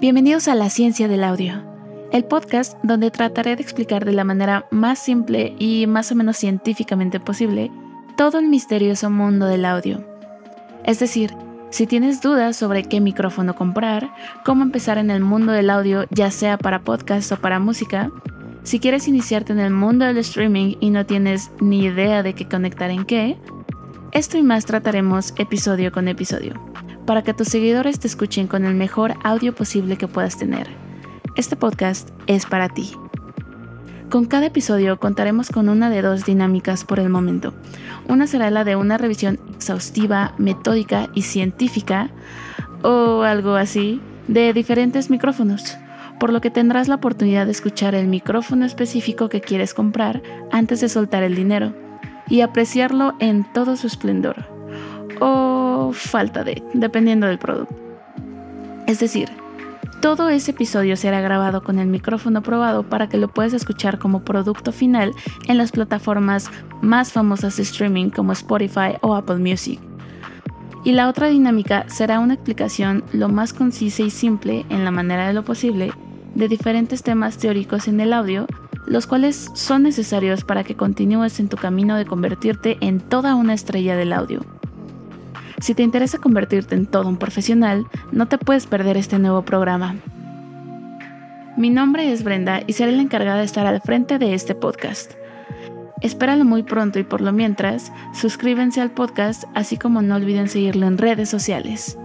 Bienvenidos a La Ciencia del Audio, el podcast donde trataré de explicar de la manera más simple y más o menos científicamente posible todo el misterioso mundo del audio. Es decir, si tienes dudas sobre qué micrófono comprar, cómo empezar en el mundo del audio ya sea para podcast o para música, si quieres iniciarte en el mundo del streaming y no tienes ni idea de qué conectar en qué, esto y más trataremos episodio con episodio para que tus seguidores te escuchen con el mejor audio posible que puedas tener. Este podcast es para ti. Con cada episodio contaremos con una de dos dinámicas por el momento. Una será la de una revisión exhaustiva, metódica y científica, o algo así, de diferentes micrófonos, por lo que tendrás la oportunidad de escuchar el micrófono específico que quieres comprar antes de soltar el dinero y apreciarlo en todo su esplendor. O falta de, dependiendo del producto. Es decir, todo ese episodio será grabado con el micrófono probado para que lo puedas escuchar como producto final en las plataformas más famosas de streaming como Spotify o Apple Music. Y la otra dinámica será una explicación lo más concisa y simple en la manera de lo posible de diferentes temas teóricos en el audio, los cuales son necesarios para que continúes en tu camino de convertirte en toda una estrella del audio. Si te interesa convertirte en todo un profesional, no te puedes perder este nuevo programa. Mi nombre es Brenda y seré la encargada de estar al frente de este podcast. Espéralo muy pronto y por lo mientras, suscríbanse al podcast, así como no olviden seguirlo en redes sociales.